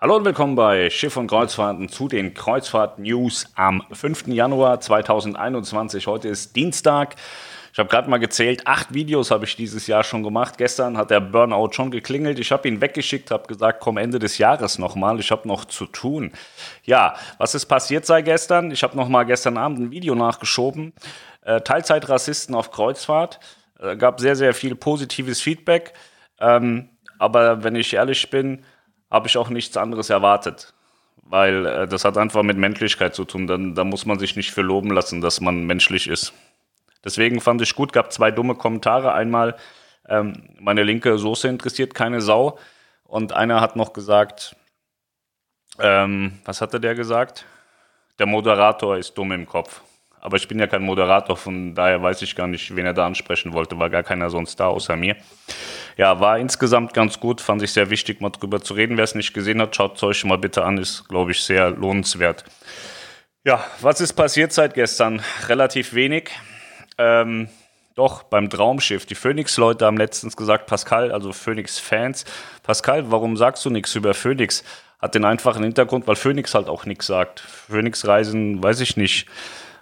Hallo und willkommen bei Schiff und Kreuzfahrten zu den Kreuzfahrt-News am 5. Januar 2021. Heute ist Dienstag. Ich habe gerade mal gezählt, acht Videos habe ich dieses Jahr schon gemacht. Gestern hat der Burnout schon geklingelt. Ich habe ihn weggeschickt, habe gesagt, komm Ende des Jahres nochmal. Ich habe noch zu tun. Ja, was ist passiert seit gestern? Ich habe nochmal gestern Abend ein Video nachgeschoben. Äh, Teilzeitrassisten auf Kreuzfahrt. Äh, gab sehr, sehr viel positives Feedback. Ähm, aber wenn ich ehrlich bin, habe ich auch nichts anderes erwartet. Weil äh, das hat einfach mit Menschlichkeit zu tun. Dann, da muss man sich nicht für loben lassen, dass man menschlich ist. Deswegen fand ich gut, gab zwei dumme Kommentare. Einmal, ähm, meine linke Soße interessiert keine Sau. Und einer hat noch gesagt, ähm, was hatte der gesagt? Der Moderator ist dumm im Kopf. Aber ich bin ja kein Moderator, von daher weiß ich gar nicht, wen er da ansprechen wollte. War gar keiner sonst da außer mir. Ja, war insgesamt ganz gut. Fand ich sehr wichtig, mal drüber zu reden. Wer es nicht gesehen hat, schaut es euch mal bitte an. Ist, glaube ich, sehr lohnenswert. Ja, was ist passiert seit gestern? Relativ wenig. Ähm, doch, beim Traumschiff. Die Phoenix-Leute haben letztens gesagt, Pascal, also Phoenix-Fans, Pascal, warum sagst du nichts über Phoenix? Hat den einfachen Hintergrund, weil Phoenix halt auch nichts sagt. Phoenix-Reisen, weiß ich nicht.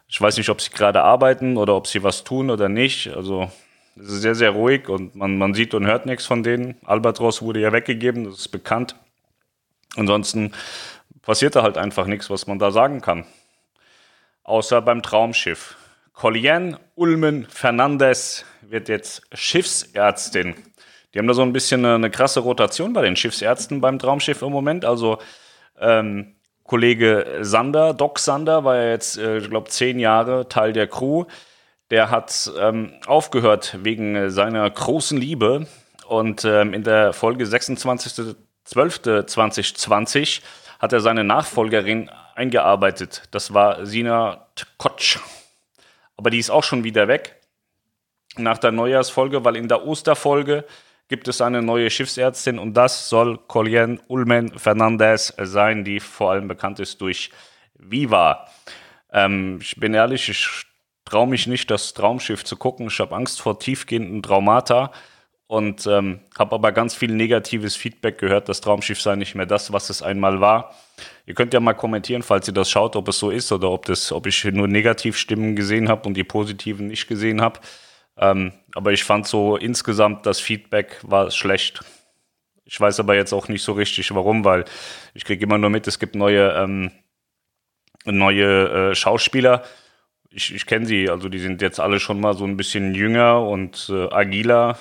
Ich weiß nicht, ob sie gerade arbeiten oder ob sie was tun oder nicht. Also es ist sehr, sehr ruhig und man, man sieht und hört nichts von denen. Albatros wurde ja weggegeben, das ist bekannt. Ansonsten passiert da halt einfach nichts, was man da sagen kann. Außer beim Traumschiff. Collian Ulmen Fernandez wird jetzt Schiffsärztin. Die haben da so ein bisschen eine, eine krasse Rotation bei den Schiffsärzten beim Traumschiff im Moment. Also ähm, Kollege Sander, Doc Sander, war ja jetzt, äh, ich glaube, zehn Jahre Teil der Crew. Der hat ähm, aufgehört wegen seiner großen Liebe. Und ähm, in der Folge 26.12.2020 hat er seine Nachfolgerin eingearbeitet. Das war Sina Tkotsch. Aber die ist auch schon wieder weg nach der Neujahrsfolge, weil in der Osterfolge gibt es eine neue Schiffsärztin und das soll Colleen Ulmen Fernandez sein, die vor allem bekannt ist durch Viva. Ähm, ich bin ehrlich, ich traue mich nicht, das Traumschiff zu gucken. Ich habe Angst vor tiefgehenden Traumata und ähm, habe aber ganz viel negatives Feedback gehört. Das Traumschiff sei nicht mehr das, was es einmal war. Ihr könnt ja mal kommentieren, falls ihr das schaut, ob es so ist oder ob, das, ob ich nur Negativstimmen gesehen habe und die positiven nicht gesehen habe. Ähm, aber ich fand so insgesamt das Feedback war schlecht. Ich weiß aber jetzt auch nicht so richtig warum, weil ich kriege immer nur mit, es gibt neue, ähm, neue äh, Schauspieler. Ich, ich kenne sie, also die sind jetzt alle schon mal so ein bisschen jünger und äh, agiler.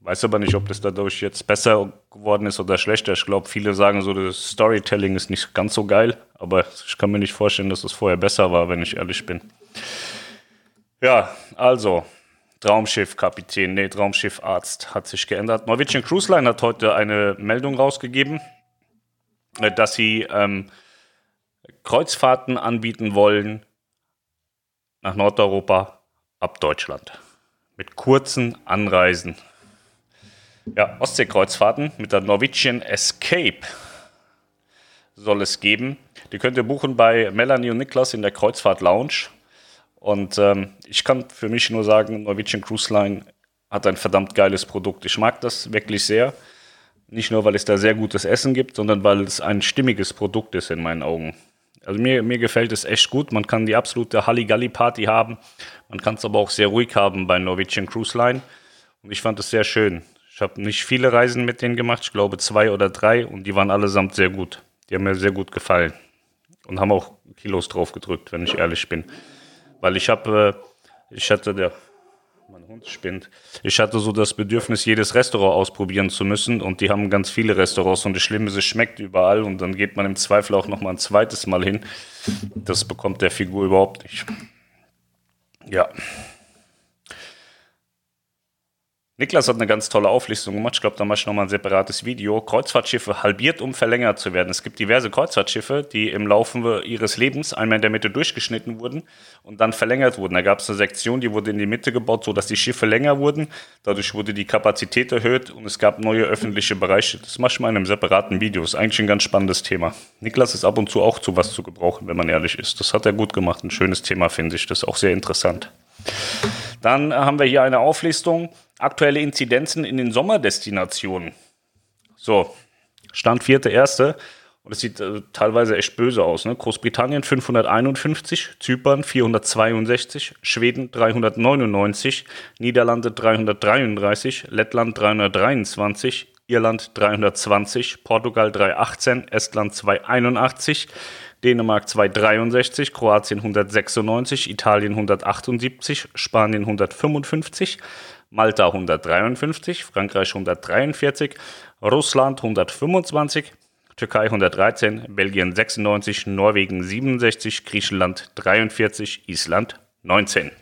Weiß aber nicht, ob das dadurch jetzt besser geworden ist oder schlechter. Ich glaube, viele sagen so, das Storytelling ist nicht ganz so geil, aber ich kann mir nicht vorstellen, dass es das vorher besser war, wenn ich ehrlich bin. Ja, also, Traumschiff-Kapitän, nee, Traumschiff-Arzt hat sich geändert. Norwegian Cruise Line hat heute eine Meldung rausgegeben, äh, dass sie ähm, Kreuzfahrten anbieten wollen nach Nordeuropa ab Deutschland. Mit kurzen Anreisen. Ja, Ostseekreuzfahrten mit der Norwegian Escape soll es geben. Die könnt ihr buchen bei Melanie und Niklas in der Kreuzfahrt Lounge. Und ähm, ich kann für mich nur sagen, Norwegian Cruise Line hat ein verdammt geiles Produkt. Ich mag das wirklich sehr. Nicht nur, weil es da sehr gutes Essen gibt, sondern weil es ein stimmiges Produkt ist in meinen Augen. Also mir, mir gefällt es echt gut. Man kann die absolute Halligalli-Party haben. Man kann es aber auch sehr ruhig haben bei Norwegian Cruise Line. Und ich fand es sehr schön. Ich habe nicht viele Reisen mit denen gemacht, ich glaube zwei oder drei, und die waren allesamt sehr gut. Die haben mir sehr gut gefallen. Und haben auch Kilos drauf gedrückt, wenn ich ehrlich bin. Weil ich habe, äh, ich hatte, der, mein Hund spinnt, ich hatte so das Bedürfnis, jedes Restaurant ausprobieren zu müssen und die haben ganz viele Restaurants und das Schlimme ist, es schmeckt überall und dann geht man im Zweifel auch noch mal ein zweites Mal hin. Das bekommt der Figur überhaupt nicht. Ja. Niklas hat eine ganz tolle Auflistung gemacht. Ich glaube, da mache ich nochmal ein separates Video. Kreuzfahrtschiffe halbiert, um verlängert zu werden. Es gibt diverse Kreuzfahrtschiffe, die im Laufe ihres Lebens einmal in der Mitte durchgeschnitten wurden und dann verlängert wurden. Da gab es eine Sektion, die wurde in die Mitte gebaut, sodass die Schiffe länger wurden. Dadurch wurde die Kapazität erhöht und es gab neue öffentliche Bereiche. Das mache ich mal in einem separaten Video. Das ist eigentlich ein ganz spannendes Thema. Niklas ist ab und zu auch zu was zu gebrauchen, wenn man ehrlich ist. Das hat er gut gemacht. Ein schönes Thema, finde ich. Das ist auch sehr interessant. Dann haben wir hier eine Auflistung aktuelle Inzidenzen in den Sommerdestinationen. So, Stand 4.1. Und es sieht äh, teilweise echt böse aus. Ne? Großbritannien 551, Zypern 462, Schweden 399, Niederlande 333, Lettland 323, Irland 320, Portugal 318, Estland 281, Dänemark 263, Kroatien 196, Italien 178, Spanien 155, Malta 153, Frankreich 143, Russland 125, Türkei 113, Belgien 96, Norwegen 67, Griechenland 43, Island 19.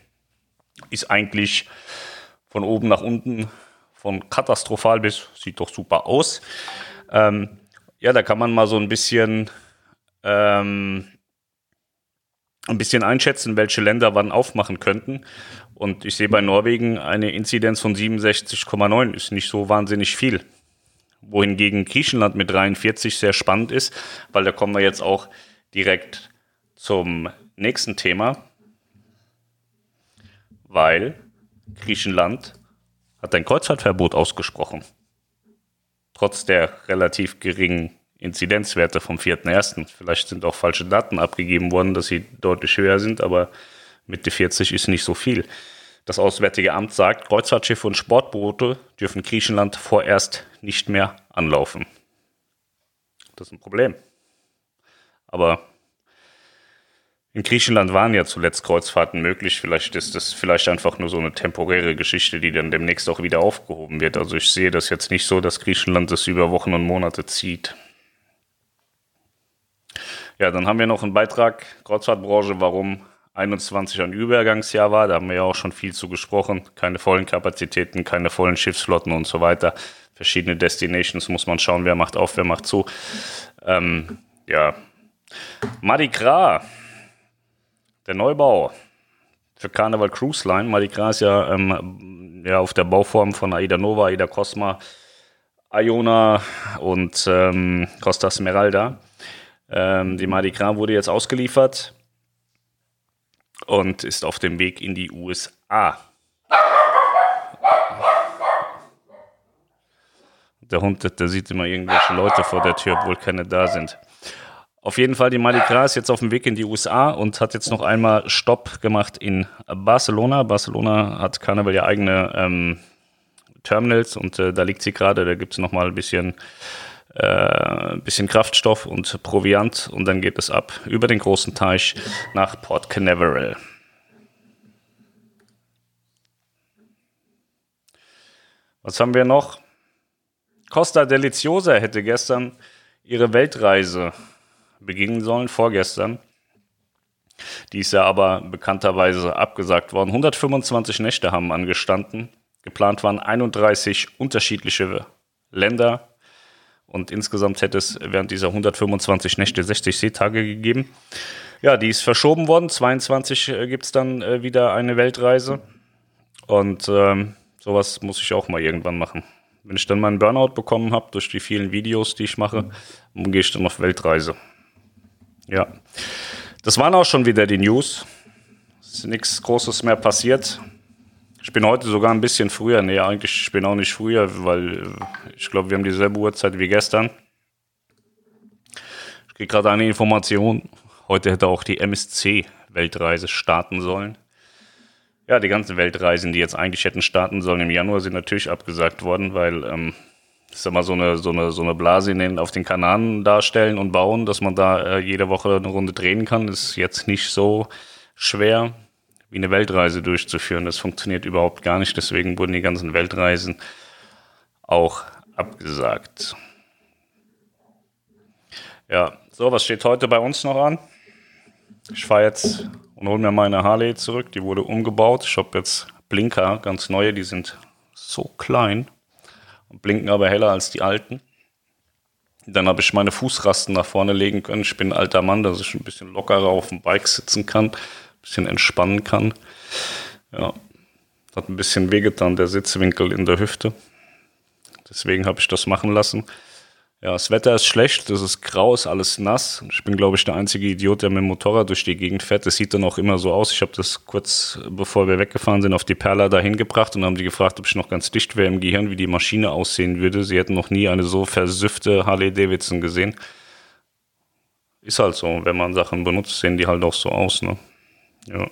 Ist eigentlich von oben nach unten, von katastrophal bis sieht doch super aus. Ähm, ja, da kann man mal so ein bisschen ähm, ein bisschen einschätzen, welche Länder wann aufmachen könnten. Und ich sehe bei Norwegen eine Inzidenz von 67,9, ist nicht so wahnsinnig viel wohingegen Griechenland mit 43 sehr spannend ist, weil da kommen wir jetzt auch direkt zum nächsten Thema, weil Griechenland hat ein Kreuzfahrtverbot ausgesprochen. Trotz der relativ geringen Inzidenzwerte vom 4.1. Vielleicht sind auch falsche Daten abgegeben worden, dass sie deutlich höher sind, aber Mitte 40 ist nicht so viel. Das Auswärtige Amt sagt, Kreuzfahrtschiffe und Sportboote dürfen Griechenland vorerst nicht mehr anlaufen. Das ist ein Problem. Aber in Griechenland waren ja zuletzt Kreuzfahrten möglich. Vielleicht ist das vielleicht einfach nur so eine temporäre Geschichte, die dann demnächst auch wieder aufgehoben wird. Also ich sehe das jetzt nicht so, dass Griechenland das über Wochen und Monate zieht. Ja, dann haben wir noch einen Beitrag Kreuzfahrtbranche, warum 21 ein Übergangsjahr war. Da haben wir ja auch schon viel zu gesprochen. Keine vollen Kapazitäten, keine vollen Schiffsflotten und so weiter. Verschiedene Destinations muss man schauen, wer macht auf, wer macht zu. Ähm, ja. Mardi Gras, der Neubau für Carnival Cruise Line. Mardi ist ja, ähm, ja auf der Bauform von Aida Nova, Aida Cosma, Iona und ähm, Costa Smeralda. Ähm, die Mardi wurde jetzt ausgeliefert und ist auf dem Weg in die USA. Der Hund, der sieht immer irgendwelche Leute vor der Tür, obwohl keine da sind. Auf jeden Fall, die Mardi ist jetzt auf dem Weg in die USA und hat jetzt noch einmal Stopp gemacht in Barcelona. Barcelona hat Carnival ja eigene ähm, Terminals und äh, da liegt sie gerade. Da gibt es nochmal ein bisschen äh, bisschen Kraftstoff und Proviant und dann geht es ab über den großen Teich nach Port Canaveral. Was haben wir noch? Costa Deliciosa hätte gestern ihre Weltreise beginnen sollen, vorgestern. Die ist ja aber bekannterweise abgesagt worden. 125 Nächte haben angestanden. Geplant waren 31 unterschiedliche Länder, und insgesamt hätte es während dieser 125 Nächte 60 Seetage gegeben. Ja, die ist verschoben worden. 22 äh, gibt es dann äh, wieder eine Weltreise. Und ähm, sowas muss ich auch mal irgendwann machen. Wenn ich dann meinen Burnout bekommen habe durch die vielen Videos, die ich mache, dann gehe ich dann auf Weltreise. Ja. Das waren auch schon wieder die News. Es ist nichts Großes mehr passiert. Ich bin heute sogar ein bisschen früher. Nee, eigentlich ich bin auch nicht früher, weil äh, ich glaube, wir haben dieselbe Uhrzeit wie gestern. Ich kriege gerade eine Information. Heute hätte auch die MSC-Weltreise starten sollen. Ja, die ganzen Weltreisen, die jetzt eigentlich hätten starten sollen im Januar, sind natürlich abgesagt worden, weil ähm, ich sag mal, so eine, so eine, so eine Blase in den, auf den Kanaren darstellen und bauen, dass man da äh, jede Woche eine Runde drehen kann, ist jetzt nicht so schwer wie eine Weltreise durchzuführen. Das funktioniert überhaupt gar nicht. Deswegen wurden die ganzen Weltreisen auch abgesagt. Ja, so, was steht heute bei uns noch an? Ich fahre jetzt und hole mir meine Harley zurück. Die wurde umgebaut. Ich habe jetzt Blinker, ganz neue, die sind so klein und blinken aber heller als die alten. Dann habe ich meine Fußrasten nach vorne legen können. Ich bin ein alter Mann, dass ich ein bisschen lockerer auf dem Bike sitzen kann bisschen entspannen kann. Ja, hat ein bisschen wehgetan, der Sitzwinkel in der Hüfte. Deswegen habe ich das machen lassen. Ja, das Wetter ist schlecht, es ist grau, ist alles nass. Ich bin, glaube ich, der einzige Idiot, der mit dem Motorrad durch die Gegend fährt. Das sieht dann auch immer so aus. Ich habe das kurz bevor wir weggefahren sind auf die Perla dahin gebracht und haben die gefragt, ob ich noch ganz dicht wäre im Gehirn, wie die Maschine aussehen würde. Sie hätten noch nie eine so versüffte Harley Davidson gesehen. ist halt so. Wenn man Sachen benutzt, sehen die halt auch so aus. Ne? Ja.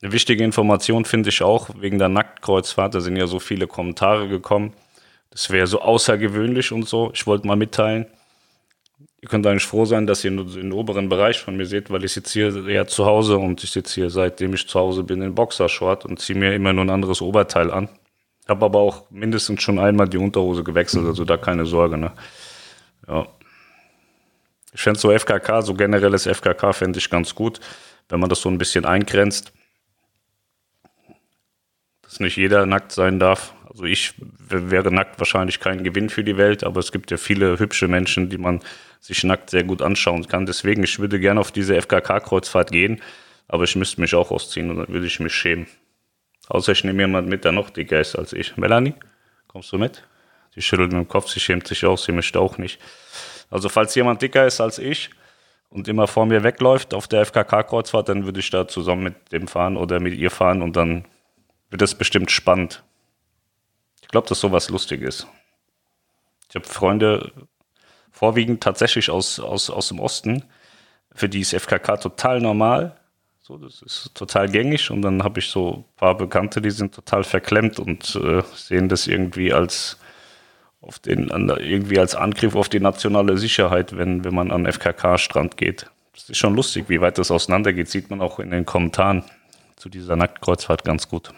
Eine wichtige Information finde ich auch, wegen der Nacktkreuzfahrt, da sind ja so viele Kommentare gekommen. Das wäre so außergewöhnlich und so. Ich wollte mal mitteilen. Ihr könnt eigentlich froh sein, dass ihr nur den oberen Bereich von mir seht, weil ich sitze hier ja zu Hause und ich sitze hier, seitdem ich zu Hause bin, in Boxershort und ziehe mir immer nur ein anderes Oberteil an. Habe aber auch mindestens schon einmal die Unterhose gewechselt, also da keine Sorge. Ne? Ja. Ich fände so FKK, so generelles FKK fände ich ganz gut, wenn man das so ein bisschen eingrenzt. Dass nicht jeder nackt sein darf. Also ich wäre nackt wahrscheinlich kein Gewinn für die Welt, aber es gibt ja viele hübsche Menschen, die man sich nackt sehr gut anschauen kann. Deswegen, ich würde gerne auf diese FKK-Kreuzfahrt gehen, aber ich müsste mich auch ausziehen und dann würde ich mich schämen. Außer ich nehme jemanden mit, der noch dicker ist als ich. Melanie, kommst du mit? Sie schüttelt mit dem Kopf, sie schämt sich auch, sie möchte auch nicht. Also falls jemand dicker ist als ich und immer vor mir wegläuft auf der FKK-Kreuzfahrt, dann würde ich da zusammen mit dem fahren oder mit ihr fahren und dann wird das bestimmt spannend. Ich glaube, dass sowas lustig ist. Ich habe Freunde, vorwiegend tatsächlich aus, aus, aus dem Osten, für die ist FKK total normal. So, das ist total gängig und dann habe ich so ein paar Bekannte, die sind total verklemmt und äh, sehen das irgendwie als auf den, irgendwie als Angriff auf die nationale Sicherheit, wenn, wenn man an FKK-Strand geht. Das ist schon lustig, wie weit das auseinandergeht, sieht man auch in den Kommentaren zu dieser Nacktkreuzfahrt ganz gut.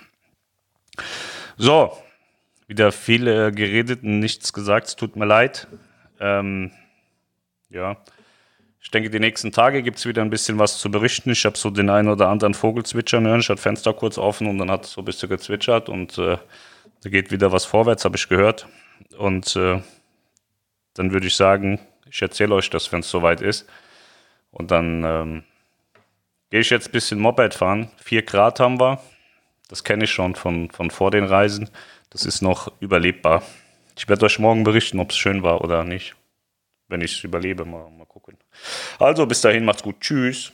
So, wieder viel äh, geredet und nichts gesagt, es tut mir leid. Ähm, ja, ich denke, die nächsten Tage gibt es wieder ein bisschen was zu berichten. Ich habe so den einen oder anderen Vogel zwitschern hören. Ich hatte Fenster kurz offen und dann hat es so ein bisschen gezwitschert und äh, da geht wieder was vorwärts, habe ich gehört. Und äh, dann würde ich sagen, ich erzähle euch das, wenn es soweit ist. Und dann ähm, gehe ich jetzt ein bisschen Moped fahren. Vier Grad haben wir. Das kenne ich schon von, von vor den Reisen. Das ist noch überlebbar. Ich werde euch morgen berichten, ob es schön war oder nicht. Wenn ich es überlebe, mal, mal gucken. Also bis dahin, macht's gut. Tschüss.